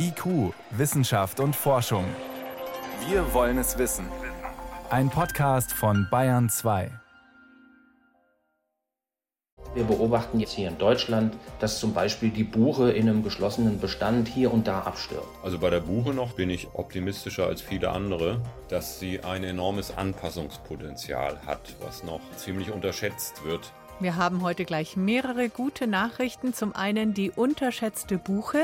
IQ, Wissenschaft und Forschung. Wir wollen es wissen. Ein Podcast von Bayern 2. Wir beobachten jetzt hier in Deutschland, dass zum Beispiel die Buche in einem geschlossenen Bestand hier und da abstirbt. Also bei der Buche noch bin ich optimistischer als viele andere, dass sie ein enormes Anpassungspotenzial hat, was noch ziemlich unterschätzt wird. Wir haben heute gleich mehrere gute Nachrichten. Zum einen die unterschätzte Buche.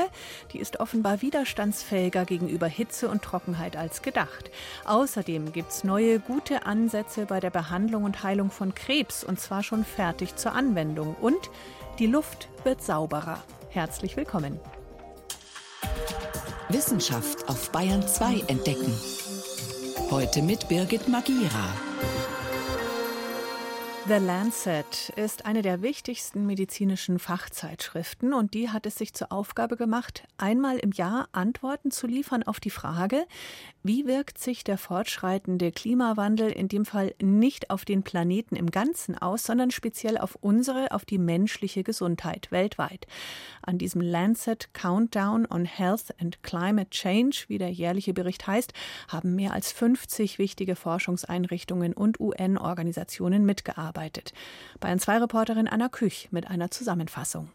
Die ist offenbar widerstandsfähiger gegenüber Hitze und Trockenheit als gedacht. Außerdem gibt es neue gute Ansätze bei der Behandlung und Heilung von Krebs und zwar schon fertig zur Anwendung. Und die Luft wird sauberer. Herzlich willkommen. Wissenschaft auf Bayern 2 entdecken. Heute mit Birgit Magira. The Lancet ist eine der wichtigsten medizinischen Fachzeitschriften und die hat es sich zur Aufgabe gemacht, einmal im Jahr Antworten zu liefern auf die Frage, wie wirkt sich der fortschreitende Klimawandel in dem Fall nicht auf den Planeten im Ganzen aus, sondern speziell auf unsere, auf die menschliche Gesundheit weltweit. An diesem Lancet Countdown on Health and Climate Change, wie der jährliche Bericht heißt, haben mehr als 50 wichtige Forschungseinrichtungen und UN-Organisationen mitgearbeitet gearbeitet. Bayern 2 Reporterin Anna Küch mit einer Zusammenfassung.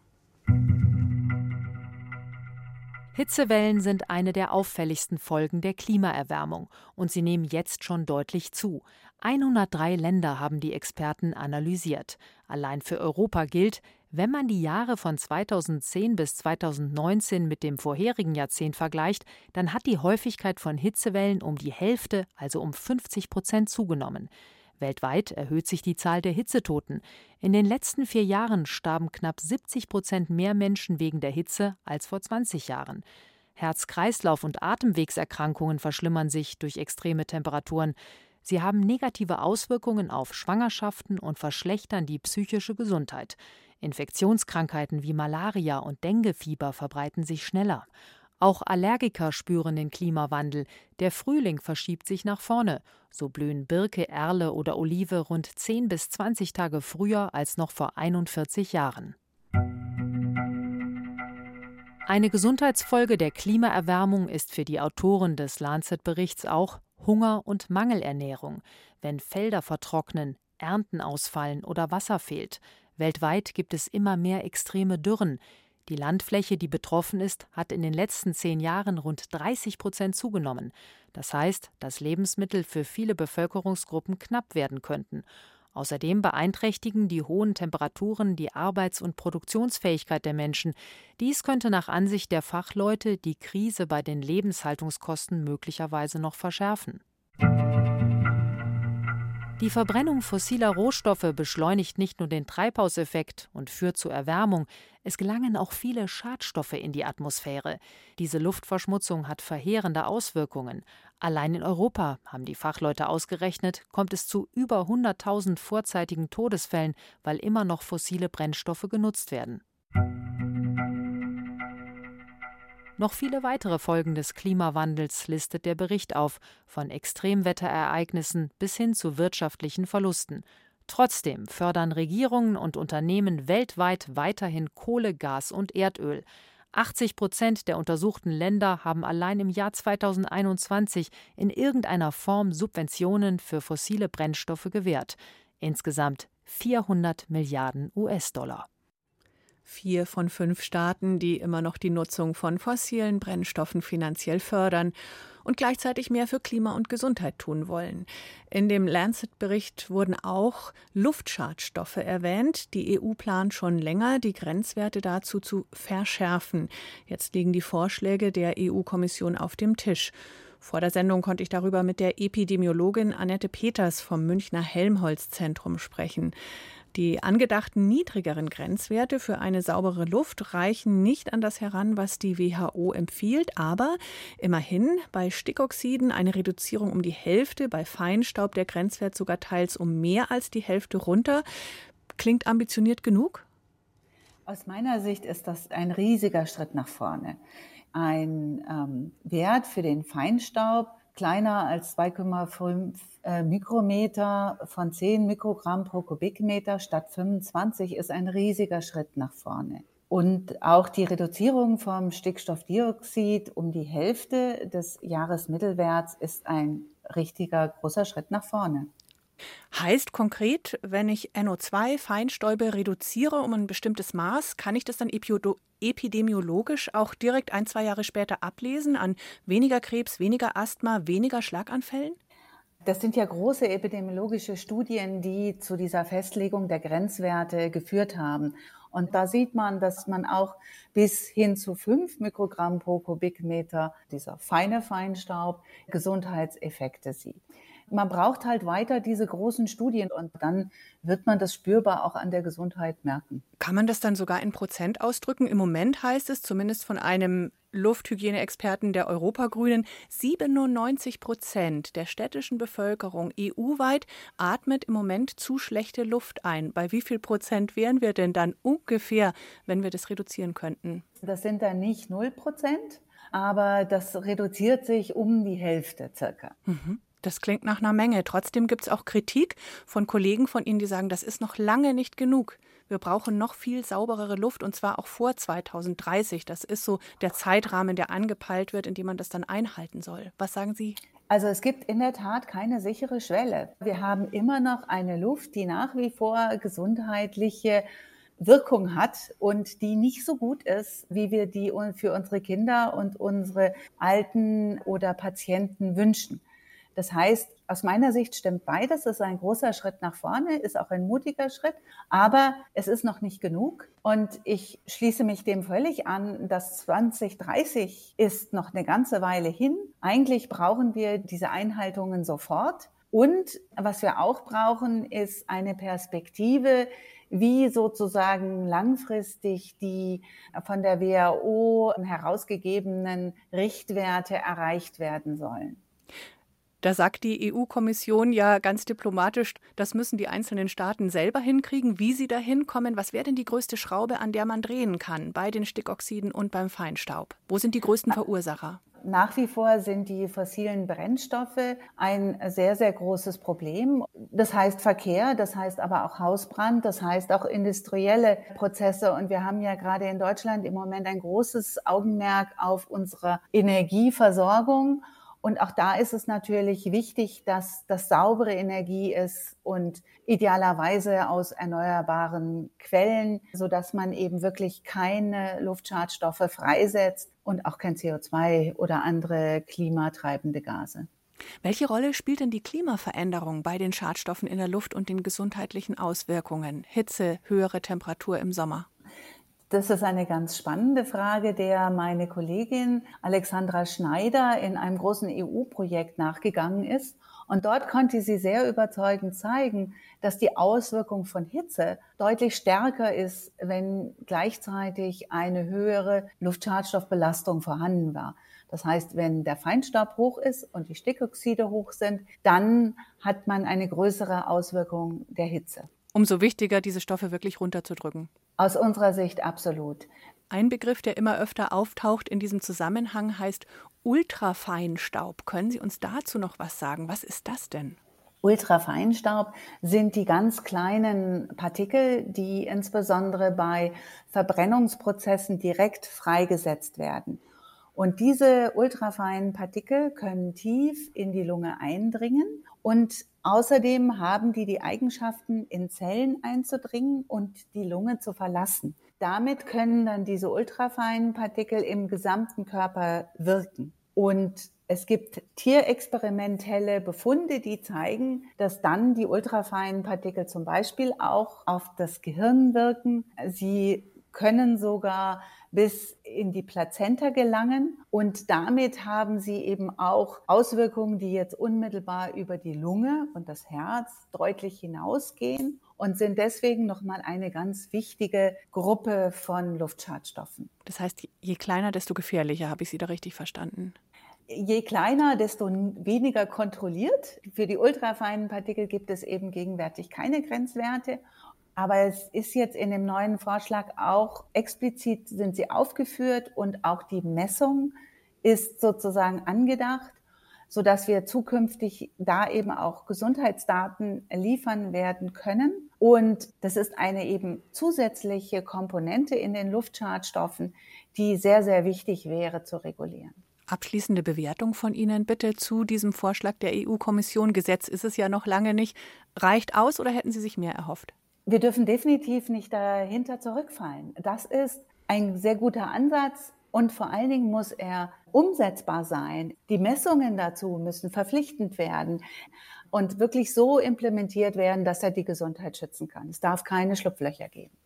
Hitzewellen sind eine der auffälligsten Folgen der Klimaerwärmung und sie nehmen jetzt schon deutlich zu. 103 Länder haben die Experten analysiert. Allein für Europa gilt, wenn man die Jahre von 2010 bis 2019 mit dem vorherigen Jahrzehnt vergleicht, dann hat die Häufigkeit von Hitzewellen um die Hälfte, also um 50 Prozent zugenommen. Weltweit erhöht sich die Zahl der Hitzetoten. In den letzten vier Jahren starben knapp 70 Prozent mehr Menschen wegen der Hitze als vor 20 Jahren. Herz-Kreislauf- und Atemwegserkrankungen verschlimmern sich durch extreme Temperaturen. Sie haben negative Auswirkungen auf Schwangerschaften und verschlechtern die psychische Gesundheit. Infektionskrankheiten wie Malaria und Denguefieber verbreiten sich schneller. Auch Allergiker spüren den Klimawandel. Der Frühling verschiebt sich nach vorne. So blühen Birke, Erle oder Olive rund 10 bis 20 Tage früher als noch vor 41 Jahren. Eine Gesundheitsfolge der Klimaerwärmung ist für die Autoren des Lancet-Berichts auch Hunger und Mangelernährung, wenn Felder vertrocknen, Ernten ausfallen oder Wasser fehlt. Weltweit gibt es immer mehr extreme Dürren. Die Landfläche, die betroffen ist, hat in den letzten zehn Jahren rund 30 Prozent zugenommen. Das heißt, dass Lebensmittel für viele Bevölkerungsgruppen knapp werden könnten. Außerdem beeinträchtigen die hohen Temperaturen die Arbeits- und Produktionsfähigkeit der Menschen. Dies könnte nach Ansicht der Fachleute die Krise bei den Lebenshaltungskosten möglicherweise noch verschärfen. Die Verbrennung fossiler Rohstoffe beschleunigt nicht nur den Treibhauseffekt und führt zur Erwärmung, es gelangen auch viele Schadstoffe in die Atmosphäre. Diese Luftverschmutzung hat verheerende Auswirkungen. Allein in Europa, haben die Fachleute ausgerechnet, kommt es zu über 100.000 vorzeitigen Todesfällen, weil immer noch fossile Brennstoffe genutzt werden. Noch viele weitere Folgen des Klimawandels listet der Bericht auf, von Extremwetterereignissen bis hin zu wirtschaftlichen Verlusten. Trotzdem fördern Regierungen und Unternehmen weltweit weiterhin Kohle, Gas und Erdöl. 80 Prozent der untersuchten Länder haben allein im Jahr 2021 in irgendeiner Form Subventionen für fossile Brennstoffe gewährt. Insgesamt 400 Milliarden US-Dollar vier von fünf Staaten, die immer noch die Nutzung von fossilen Brennstoffen finanziell fördern und gleichzeitig mehr für Klima und Gesundheit tun wollen. In dem Lancet-Bericht wurden auch Luftschadstoffe erwähnt. Die EU plant schon länger, die Grenzwerte dazu zu verschärfen. Jetzt liegen die Vorschläge der EU-Kommission auf dem Tisch. Vor der Sendung konnte ich darüber mit der Epidemiologin Annette Peters vom Münchner Helmholtz-Zentrum sprechen. Die angedachten niedrigeren Grenzwerte für eine saubere Luft reichen nicht an das heran, was die WHO empfiehlt, aber immerhin bei Stickoxiden eine Reduzierung um die Hälfte, bei Feinstaub der Grenzwert sogar teils um mehr als die Hälfte runter. Klingt ambitioniert genug? Aus meiner Sicht ist das ein riesiger Schritt nach vorne. Ein ähm, Wert für den Feinstaub kleiner als 2,5 äh, Mikrometer von 10 Mikrogramm pro Kubikmeter statt 25 ist ein riesiger Schritt nach vorne. Und auch die Reduzierung vom Stickstoffdioxid um die Hälfte des Jahresmittelwerts ist ein richtiger großer Schritt nach vorne. Heißt konkret, wenn ich NO2-Feinstäube reduziere um ein bestimmtes Maß, kann ich das dann epidemiologisch auch direkt ein, zwei Jahre später ablesen an weniger Krebs, weniger Asthma, weniger Schlaganfällen? Das sind ja große epidemiologische Studien, die zu dieser Festlegung der Grenzwerte geführt haben. Und da sieht man, dass man auch bis hin zu fünf Mikrogramm pro Kubikmeter dieser feine Feinstaub Gesundheitseffekte sieht man braucht halt weiter diese großen Studien und dann wird man das spürbar auch an der Gesundheit merken. Kann man das dann sogar in Prozent ausdrücken? Im Moment heißt es zumindest von einem Lufthygieneexperten der Europagrünen, 97 Prozent der städtischen Bevölkerung EU-weit atmet im Moment zu schlechte Luft ein. Bei wie viel Prozent wären wir denn dann ungefähr, wenn wir das reduzieren könnten? Das sind dann nicht 0 Prozent, aber das reduziert sich um die Hälfte circa. Mhm. Das klingt nach einer Menge. Trotzdem gibt es auch Kritik von Kollegen von Ihnen, die sagen, das ist noch lange nicht genug. Wir brauchen noch viel sauberere Luft und zwar auch vor 2030. Das ist so der Zeitrahmen, der angepeilt wird, in dem man das dann einhalten soll. Was sagen Sie? Also es gibt in der Tat keine sichere Schwelle. Wir haben immer noch eine Luft, die nach wie vor gesundheitliche Wirkung hat und die nicht so gut ist, wie wir die für unsere Kinder und unsere Alten oder Patienten wünschen. Das heißt, aus meiner Sicht stimmt beides. Es ist ein großer Schritt nach vorne, ist auch ein mutiger Schritt, aber es ist noch nicht genug. Und ich schließe mich dem völlig an, dass 2030 ist noch eine ganze Weile hin. Eigentlich brauchen wir diese Einhaltungen sofort. Und was wir auch brauchen, ist eine Perspektive, wie sozusagen langfristig die von der WHO herausgegebenen Richtwerte erreicht werden sollen. Da sagt die EU-Kommission ja ganz diplomatisch, das müssen die einzelnen Staaten selber hinkriegen, wie sie da hinkommen. Was wäre denn die größte Schraube, an der man drehen kann bei den Stickoxiden und beim Feinstaub? Wo sind die größten Verursacher? Nach wie vor sind die fossilen Brennstoffe ein sehr, sehr großes Problem. Das heißt Verkehr, das heißt aber auch Hausbrand, das heißt auch industrielle Prozesse. Und wir haben ja gerade in Deutschland im Moment ein großes Augenmerk auf unsere Energieversorgung. Und auch da ist es natürlich wichtig, dass das saubere Energie ist und idealerweise aus erneuerbaren Quellen, so dass man eben wirklich keine Luftschadstoffe freisetzt und auch kein CO2 oder andere klimatreibende Gase. Welche Rolle spielt denn die Klimaveränderung bei den Schadstoffen in der Luft und den gesundheitlichen Auswirkungen? Hitze, höhere Temperatur im Sommer? Das ist eine ganz spannende Frage, der meine Kollegin Alexandra Schneider in einem großen EU-Projekt nachgegangen ist. Und dort konnte sie sehr überzeugend zeigen, dass die Auswirkung von Hitze deutlich stärker ist, wenn gleichzeitig eine höhere Luftschadstoffbelastung vorhanden war. Das heißt, wenn der Feinstaub hoch ist und die Stickoxide hoch sind, dann hat man eine größere Auswirkung der Hitze. Umso wichtiger, diese Stoffe wirklich runterzudrücken. Aus unserer Sicht absolut. Ein Begriff, der immer öfter auftaucht in diesem Zusammenhang, heißt Ultrafeinstaub. Können Sie uns dazu noch was sagen? Was ist das denn? Ultrafeinstaub sind die ganz kleinen Partikel, die insbesondere bei Verbrennungsprozessen direkt freigesetzt werden. Und diese ultrafeinen Partikel können tief in die Lunge eindringen und außerdem haben die die Eigenschaften, in Zellen einzudringen und die Lunge zu verlassen. Damit können dann diese ultrafeinen Partikel im gesamten Körper wirken. Und es gibt tierexperimentelle Befunde, die zeigen, dass dann die ultrafeinen Partikel zum Beispiel auch auf das Gehirn wirken. Sie können sogar bis in die Plazenta gelangen. Und damit haben sie eben auch Auswirkungen, die jetzt unmittelbar über die Lunge und das Herz deutlich hinausgehen und sind deswegen nochmal eine ganz wichtige Gruppe von Luftschadstoffen. Das heißt, je kleiner, desto gefährlicher, habe ich Sie da richtig verstanden? Je kleiner, desto weniger kontrolliert. Für die ultrafeinen Partikel gibt es eben gegenwärtig keine Grenzwerte. Aber es ist jetzt in dem neuen Vorschlag auch explizit sind sie aufgeführt und auch die Messung ist sozusagen angedacht. sodass wir zukünftig da eben auch Gesundheitsdaten liefern werden können. Und das ist eine eben zusätzliche Komponente in den Luftschadstoffen, die sehr, sehr wichtig wäre zu regulieren. Abschließende Bewertung von Ihnen bitte zu diesem Vorschlag der EU-Kommission. Gesetz ist es ja noch lange nicht. Reicht aus oder hätten Sie sich mehr erhofft? Wir dürfen definitiv nicht dahinter zurückfallen. Das ist ein sehr guter Ansatz und vor allen Dingen muss er umsetzbar sein. Die Messungen dazu müssen verpflichtend werden und wirklich so implementiert werden, dass er die Gesundheit schützen kann. Es darf keine Schlupflöcher geben.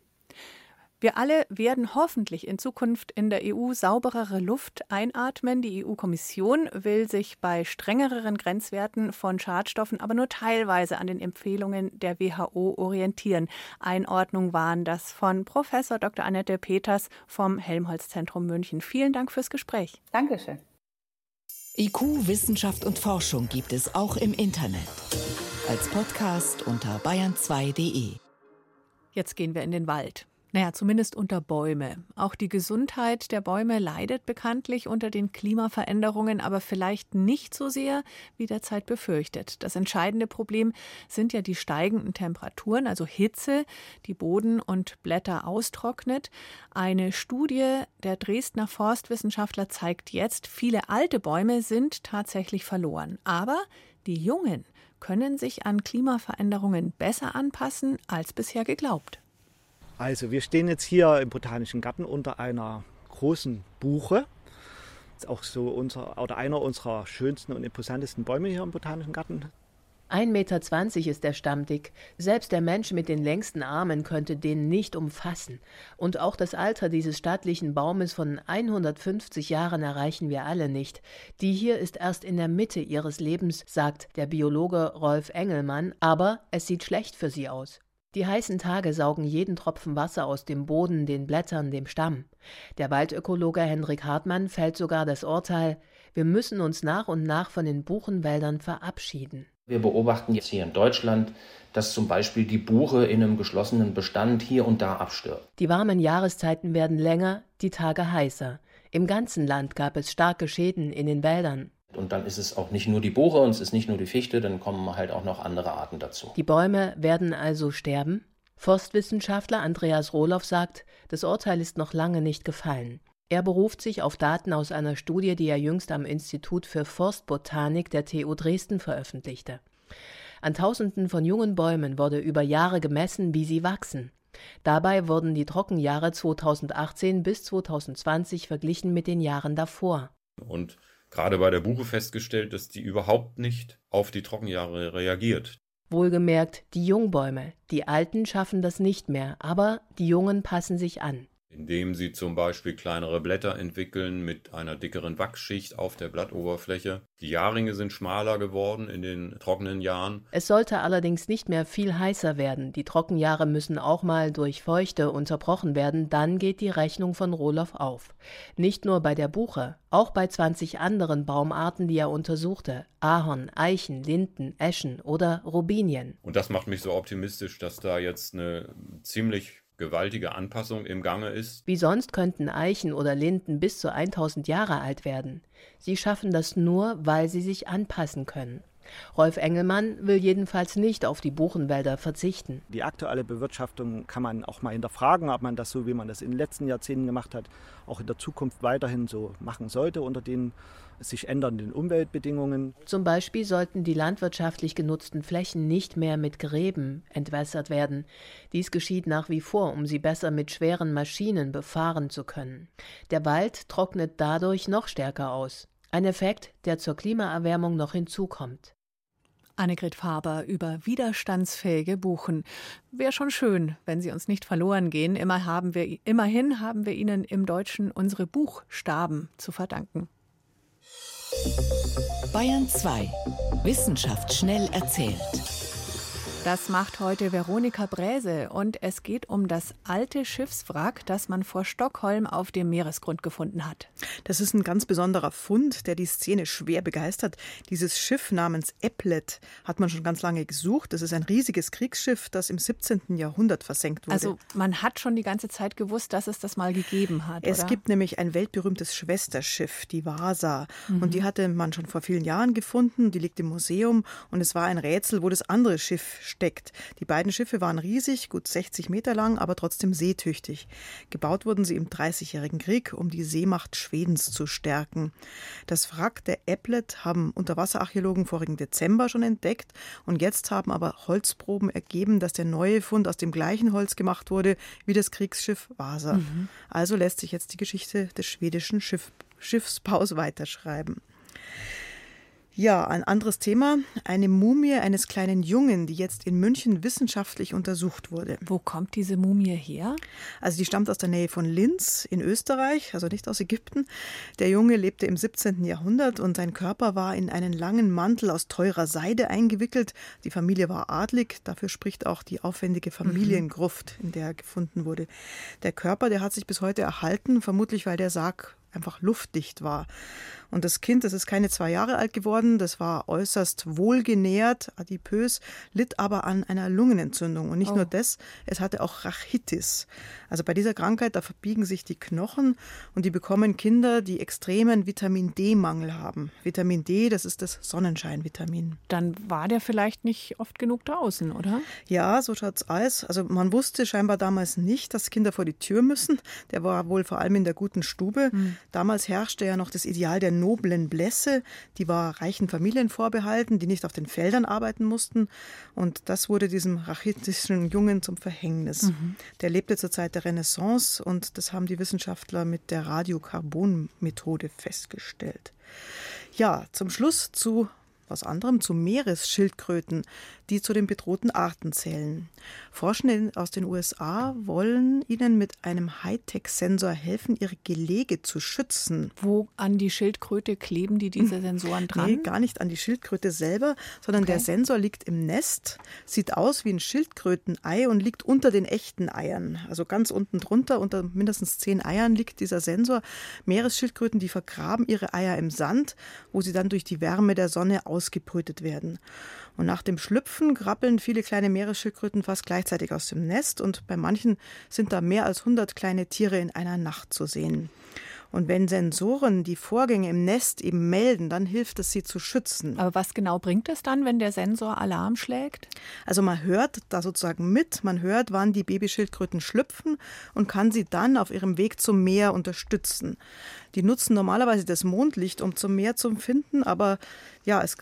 Wir alle werden hoffentlich in Zukunft in der EU sauberere Luft einatmen. Die EU-Kommission will sich bei strengeren Grenzwerten von Schadstoffen aber nur teilweise an den Empfehlungen der WHO orientieren. Einordnung waren das von Professor Dr. Annette Peters vom Helmholtz-Zentrum München. Vielen Dank fürs Gespräch. Dankeschön. IQ, Wissenschaft und Forschung gibt es auch im Internet. Als Podcast unter bayern2.de. Jetzt gehen wir in den Wald. Naja, zumindest unter Bäume. Auch die Gesundheit der Bäume leidet bekanntlich unter den Klimaveränderungen, aber vielleicht nicht so sehr, wie derzeit befürchtet. Das entscheidende Problem sind ja die steigenden Temperaturen, also Hitze, die Boden und Blätter austrocknet. Eine Studie der Dresdner Forstwissenschaftler zeigt jetzt, viele alte Bäume sind tatsächlich verloren. Aber die jungen können sich an Klimaveränderungen besser anpassen als bisher geglaubt. Also wir stehen jetzt hier im Botanischen Garten unter einer großen Buche. Das ist auch so unser, oder einer unserer schönsten und imposantesten Bäume hier im Botanischen Garten. 1,20 Meter ist der Stamm dick. Selbst der Mensch mit den längsten Armen könnte den nicht umfassen. Und auch das Alter dieses stattlichen Baumes von 150 Jahren erreichen wir alle nicht. Die hier ist erst in der Mitte ihres Lebens, sagt der Biologe Rolf Engelmann, aber es sieht schlecht für sie aus. Die heißen Tage saugen jeden Tropfen Wasser aus dem Boden, den Blättern, dem Stamm. Der Waldökologe Hendrik Hartmann fällt sogar das Urteil, wir müssen uns nach und nach von den Buchenwäldern verabschieden. Wir beobachten jetzt hier in Deutschland, dass zum Beispiel die Buche in einem geschlossenen Bestand hier und da abstirbt. Die warmen Jahreszeiten werden länger, die Tage heißer. Im ganzen Land gab es starke Schäden in den Wäldern. Und dann ist es auch nicht nur die Buche und es ist nicht nur die Fichte, dann kommen halt auch noch andere Arten dazu. Die Bäume werden also sterben? Forstwissenschaftler Andreas Rohloff sagt, das Urteil ist noch lange nicht gefallen. Er beruft sich auf Daten aus einer Studie, die er jüngst am Institut für Forstbotanik der TU Dresden veröffentlichte. An Tausenden von jungen Bäumen wurde über Jahre gemessen, wie sie wachsen. Dabei wurden die Trockenjahre 2018 bis 2020 verglichen mit den Jahren davor. Und gerade bei der Buche festgestellt, dass die überhaupt nicht auf die Trockenjahre reagiert. Wohlgemerkt die Jungbäume. Die Alten schaffen das nicht mehr, aber die Jungen passen sich an indem sie zum Beispiel kleinere Blätter entwickeln mit einer dickeren Wachsschicht auf der Blattoberfläche. Die Jahrringe sind schmaler geworden in den trockenen Jahren. Es sollte allerdings nicht mehr viel heißer werden. Die Trockenjahre müssen auch mal durch Feuchte unterbrochen werden, dann geht die Rechnung von Rohloff auf. Nicht nur bei der Buche, auch bei 20 anderen Baumarten, die er untersuchte. Ahorn, Eichen, Linden, Eschen oder Robinien. Und das macht mich so optimistisch, dass da jetzt eine ziemlich gewaltige Anpassung im Gange ist. Wie sonst könnten Eichen oder Linden bis zu 1000 Jahre alt werden. Sie schaffen das nur, weil sie sich anpassen können. Rolf Engelmann will jedenfalls nicht auf die Buchenwälder verzichten. Die aktuelle Bewirtschaftung kann man auch mal hinterfragen, ob man das so, wie man das in den letzten Jahrzehnten gemacht hat, auch in der Zukunft weiterhin so machen sollte unter den sich ändernden Umweltbedingungen. Zum Beispiel sollten die landwirtschaftlich genutzten Flächen nicht mehr mit Gräben entwässert werden. Dies geschieht nach wie vor, um sie besser mit schweren Maschinen befahren zu können. Der Wald trocknet dadurch noch stärker aus. Ein Effekt, der zur Klimaerwärmung noch hinzukommt. Annegret Faber über widerstandsfähige Buchen. Wäre schon schön, wenn sie uns nicht verloren gehen. Immer haben wir, immerhin haben wir ihnen im Deutschen unsere Buchstaben zu verdanken. Bayern 2. Wissenschaft schnell erzählt. Das macht heute Veronika Bräse und es geht um das alte Schiffswrack, das man vor Stockholm auf dem Meeresgrund gefunden hat. Das ist ein ganz besonderer Fund, der die Szene schwer begeistert. Dieses Schiff namens Eplet hat man schon ganz lange gesucht. Das ist ein riesiges Kriegsschiff, das im 17. Jahrhundert versenkt wurde. Also man hat schon die ganze Zeit gewusst, dass es das mal gegeben hat. Es oder? gibt nämlich ein weltberühmtes Schwesterschiff, die Vasa. Mhm. Und die hatte man schon vor vielen Jahren gefunden. Die liegt im Museum und es war ein Rätsel, wo das andere Schiff steckt. Die beiden Schiffe waren riesig, gut 60 Meter lang, aber trotzdem seetüchtig. Gebaut wurden sie im Dreißigjährigen Krieg, um die Seemacht Schwedens zu stärken. Das Wrack der Eplet haben Unterwasserarchäologen vorigen Dezember schon entdeckt und jetzt haben aber Holzproben ergeben, dass der neue Fund aus dem gleichen Holz gemacht wurde wie das Kriegsschiff Vasa. Mhm. Also lässt sich jetzt die Geschichte des schwedischen Schiff Schiffsbaus weiterschreiben. Ja, ein anderes Thema. Eine Mumie eines kleinen Jungen, die jetzt in München wissenschaftlich untersucht wurde. Wo kommt diese Mumie her? Also die stammt aus der Nähe von Linz in Österreich, also nicht aus Ägypten. Der Junge lebte im 17. Jahrhundert und sein Körper war in einen langen Mantel aus teurer Seide eingewickelt. Die Familie war adlig, dafür spricht auch die aufwendige Familiengruft, in der er gefunden wurde. Der Körper, der hat sich bis heute erhalten, vermutlich weil der Sarg einfach luftdicht war. Und das Kind, das ist keine zwei Jahre alt geworden, das war äußerst wohlgenährt, adipös, litt aber an einer Lungenentzündung. Und nicht oh. nur das, es hatte auch Rachitis. Also bei dieser Krankheit, da verbiegen sich die Knochen und die bekommen Kinder, die extremen Vitamin D-Mangel haben. Vitamin D, das ist das Sonnenscheinvitamin. Dann war der vielleicht nicht oft genug draußen, oder? Ja, so schaut's aus. Also man wusste scheinbar damals nicht, dass Kinder vor die Tür müssen. Der war wohl vor allem in der guten Stube. Hm. Damals herrschte ja noch das Ideal der noblen Blässe, die war reichen Familien vorbehalten, die nicht auf den Feldern arbeiten mussten. Und das wurde diesem rachitischen Jungen zum Verhängnis. Mhm. Der lebte zur Zeit der Renaissance und das haben die Wissenschaftler mit der Radiokarbon-Methode festgestellt. Ja, zum Schluss zu was anderem zu Meeresschildkröten, die zu den bedrohten Arten zählen. Forschende aus den USA wollen ihnen mit einem Hightech-Sensor helfen, ihre Gelege zu schützen. Wo an die Schildkröte kleben die diese Sensoren dran? Nee, gar nicht an die Schildkröte selber, sondern okay. der Sensor liegt im Nest, sieht aus wie ein Schildkrötenei und liegt unter den echten Eiern. Also ganz unten drunter, unter mindestens zehn Eiern liegt dieser Sensor. Meeresschildkröten, die vergraben ihre Eier im Sand, wo sie dann durch die Wärme der Sonne ausgebrütet werden. Und nach dem Schlüpfen krabbeln viele kleine Meeresschildkröten fast gleichzeitig aus dem Nest und bei manchen sind da mehr als 100 kleine Tiere in einer Nacht zu sehen. Und wenn Sensoren die Vorgänge im Nest eben melden, dann hilft es, sie zu schützen. Aber was genau bringt es dann, wenn der Sensor Alarm schlägt? Also man hört da sozusagen mit, man hört, wann die Babyschildkröten schlüpfen und kann sie dann auf ihrem Weg zum Meer unterstützen. Die nutzen normalerweise das Mondlicht, um zum Meer zu finden, aber ja, es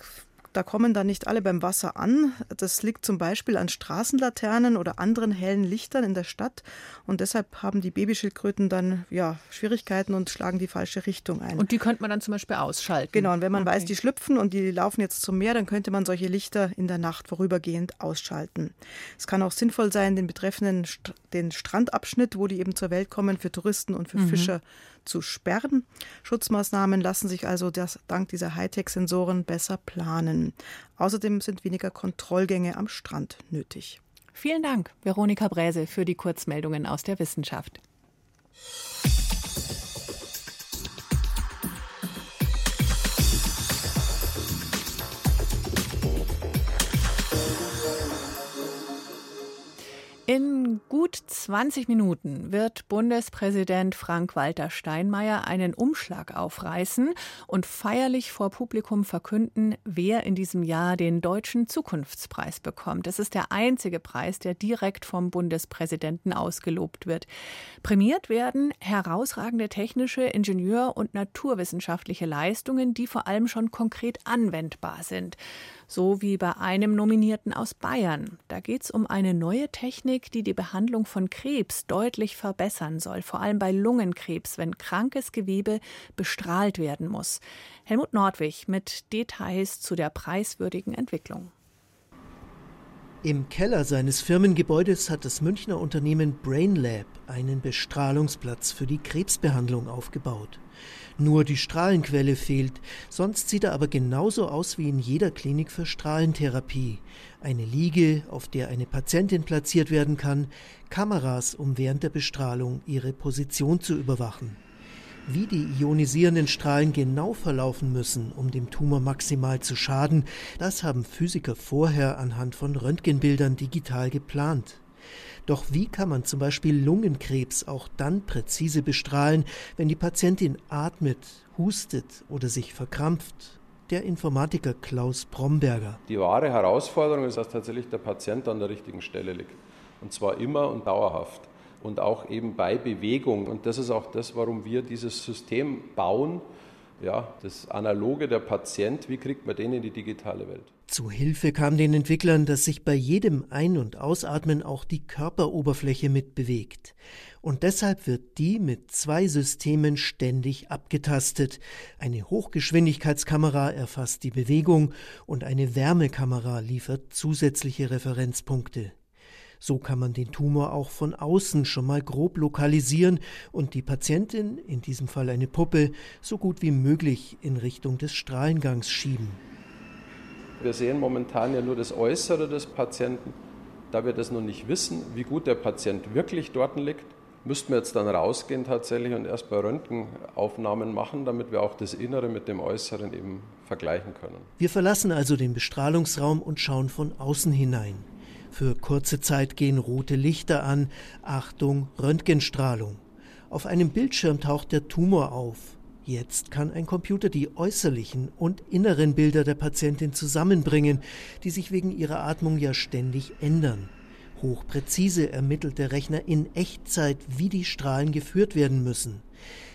da kommen dann nicht alle beim Wasser an. Das liegt zum Beispiel an Straßenlaternen oder anderen hellen Lichtern in der Stadt. Und deshalb haben die Babyschildkröten dann ja, Schwierigkeiten und schlagen die falsche Richtung ein. Und die könnte man dann zum Beispiel ausschalten. Genau, und wenn man okay. weiß, die schlüpfen und die laufen jetzt zum Meer, dann könnte man solche Lichter in der Nacht vorübergehend ausschalten. Es kann auch sinnvoll sein, den betreffenden den Strandabschnitt, wo die eben zur Welt kommen, für Touristen und für mhm. Fischer zu sperren. Schutzmaßnahmen lassen sich also das, dank dieser Hightech-Sensoren besser planen. Außerdem sind weniger Kontrollgänge am Strand nötig. Vielen Dank, Veronika Bräse, für die Kurzmeldungen aus der Wissenschaft. In gut 20 Minuten wird Bundespräsident Frank-Walter Steinmeier einen Umschlag aufreißen und feierlich vor Publikum verkünden, wer in diesem Jahr den Deutschen Zukunftspreis bekommt. Es ist der einzige Preis, der direkt vom Bundespräsidenten ausgelobt wird. Prämiert werden herausragende technische, Ingenieur- und naturwissenschaftliche Leistungen, die vor allem schon konkret anwendbar sind so wie bei einem Nominierten aus Bayern. Da geht es um eine neue Technik, die die Behandlung von Krebs deutlich verbessern soll, vor allem bei Lungenkrebs, wenn krankes Gewebe bestrahlt werden muss. Helmut Nordwig mit Details zu der preiswürdigen Entwicklung. Im Keller seines Firmengebäudes hat das Münchner Unternehmen BrainLab einen Bestrahlungsplatz für die Krebsbehandlung aufgebaut. Nur die Strahlenquelle fehlt, sonst sieht er aber genauso aus wie in jeder Klinik für Strahlentherapie. Eine Liege, auf der eine Patientin platziert werden kann, Kameras, um während der Bestrahlung ihre Position zu überwachen. Wie die ionisierenden Strahlen genau verlaufen müssen, um dem Tumor maximal zu schaden, das haben Physiker vorher anhand von Röntgenbildern digital geplant. Doch wie kann man zum Beispiel Lungenkrebs auch dann präzise bestrahlen, wenn die Patientin atmet, hustet oder sich verkrampft? Der Informatiker Klaus Bromberger. Die wahre Herausforderung ist, dass tatsächlich der Patient an der richtigen Stelle liegt. Und zwar immer und dauerhaft und auch eben bei Bewegung. Und das ist auch das, warum wir dieses System bauen. Ja, das Analoge der Patient, wie kriegt man den in die digitale Welt? Zu Hilfe kam den Entwicklern, dass sich bei jedem Ein- und Ausatmen auch die Körperoberfläche mitbewegt. Und deshalb wird die mit zwei Systemen ständig abgetastet. Eine Hochgeschwindigkeitskamera erfasst die Bewegung und eine Wärmekamera liefert zusätzliche Referenzpunkte. So kann man den Tumor auch von außen schon mal grob lokalisieren und die Patientin, in diesem Fall eine Puppe, so gut wie möglich in Richtung des Strahlengangs schieben. Wir sehen momentan ja nur das Äußere des Patienten. Da wir das noch nicht wissen, wie gut der Patient wirklich dort liegt, müssten wir jetzt dann rausgehen tatsächlich und erst bei Röntgenaufnahmen machen, damit wir auch das Innere mit dem Äußeren eben vergleichen können. Wir verlassen also den Bestrahlungsraum und schauen von außen hinein. Für kurze Zeit gehen rote Lichter an. Achtung, Röntgenstrahlung. Auf einem Bildschirm taucht der Tumor auf. Jetzt kann ein Computer die äußerlichen und inneren Bilder der Patientin zusammenbringen, die sich wegen ihrer Atmung ja ständig ändern. Hochpräzise ermittelt der Rechner in Echtzeit, wie die Strahlen geführt werden müssen.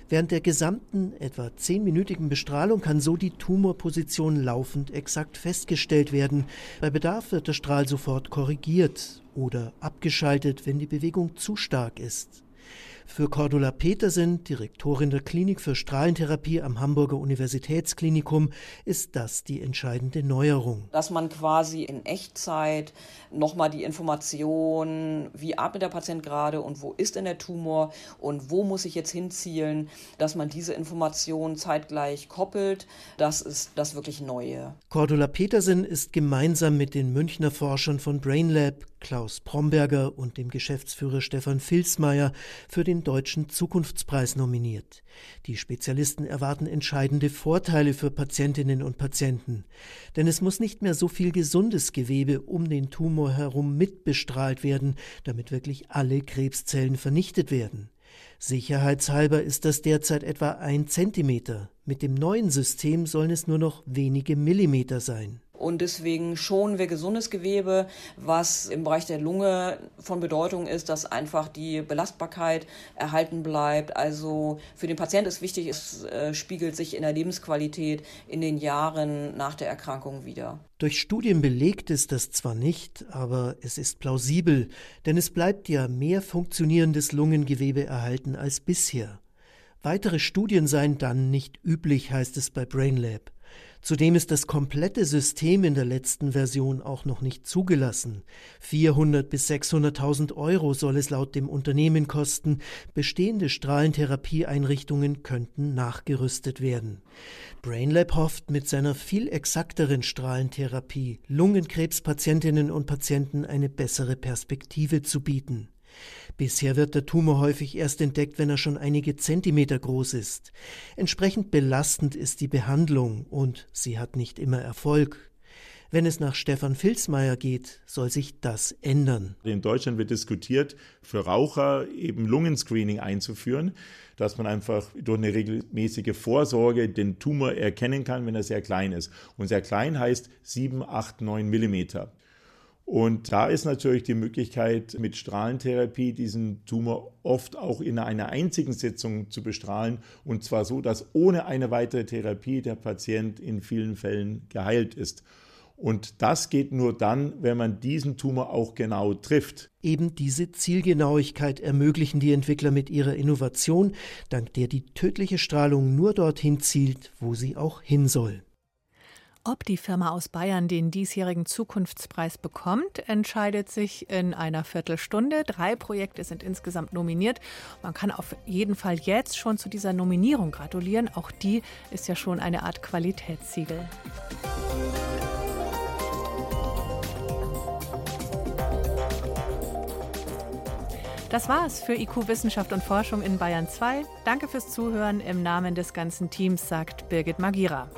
Während der gesamten etwa zehnminütigen Bestrahlung kann so die Tumorposition laufend exakt festgestellt werden. Bei Bedarf wird der Strahl sofort korrigiert oder abgeschaltet, wenn die Bewegung zu stark ist. Für Cordula Petersen, Direktorin der Klinik für Strahlentherapie am Hamburger Universitätsklinikum, ist das die entscheidende Neuerung. Dass man quasi in Echtzeit nochmal die Information, wie atmet der Patient gerade und wo ist denn der Tumor und wo muss ich jetzt hinzielen, dass man diese Information zeitgleich koppelt, das ist das wirklich Neue. Cordula Petersen ist gemeinsam mit den Münchner Forschern von BrainLab Klaus Bromberger und dem Geschäftsführer Stefan Filsmeier für den Deutschen Zukunftspreis nominiert. Die Spezialisten erwarten entscheidende Vorteile für Patientinnen und Patienten. Denn es muss nicht mehr so viel gesundes Gewebe um den Tumor herum mitbestrahlt werden, damit wirklich alle Krebszellen vernichtet werden. Sicherheitshalber ist das derzeit etwa ein Zentimeter. Mit dem neuen System sollen es nur noch wenige Millimeter sein. Und deswegen schonen wir gesundes Gewebe, was im Bereich der Lunge von Bedeutung ist, dass einfach die Belastbarkeit erhalten bleibt. Also für den Patienten ist wichtig, es äh, spiegelt sich in der Lebensqualität in den Jahren nach der Erkrankung wieder. Durch Studien belegt ist das zwar nicht, aber es ist plausibel, denn es bleibt ja mehr funktionierendes Lungengewebe erhalten als bisher. Weitere Studien seien dann nicht üblich, heißt es bei BrainLab. Zudem ist das komplette System in der letzten Version auch noch nicht zugelassen. 400 bis 600.000 Euro soll es laut dem Unternehmen kosten. Bestehende Strahlentherapieeinrichtungen könnten nachgerüstet werden. BrainLab hofft mit seiner viel exakteren Strahlentherapie Lungenkrebspatientinnen und Patienten eine bessere Perspektive zu bieten. Bisher wird der Tumor häufig erst entdeckt, wenn er schon einige Zentimeter groß ist. Entsprechend belastend ist die Behandlung und sie hat nicht immer Erfolg. Wenn es nach Stefan Filzmeier geht, soll sich das ändern. In Deutschland wird diskutiert, für Raucher eben Lungenscreening einzuführen, dass man einfach durch eine regelmäßige Vorsorge den Tumor erkennen kann, wenn er sehr klein ist. Und sehr klein heißt 7, 8, 9 Millimeter. Und da ist natürlich die Möglichkeit, mit Strahlentherapie diesen Tumor oft auch in einer einzigen Sitzung zu bestrahlen. Und zwar so, dass ohne eine weitere Therapie der Patient in vielen Fällen geheilt ist. Und das geht nur dann, wenn man diesen Tumor auch genau trifft. Eben diese Zielgenauigkeit ermöglichen die Entwickler mit ihrer Innovation, dank der die tödliche Strahlung nur dorthin zielt, wo sie auch hin soll. Ob die Firma aus Bayern den diesjährigen Zukunftspreis bekommt, entscheidet sich in einer Viertelstunde. Drei Projekte sind insgesamt nominiert. Man kann auf jeden Fall jetzt schon zu dieser Nominierung gratulieren. Auch die ist ja schon eine Art Qualitätssiegel. Das war's für IQ Wissenschaft und Forschung in Bayern 2. Danke fürs Zuhören. Im Namen des ganzen Teams sagt Birgit Magira.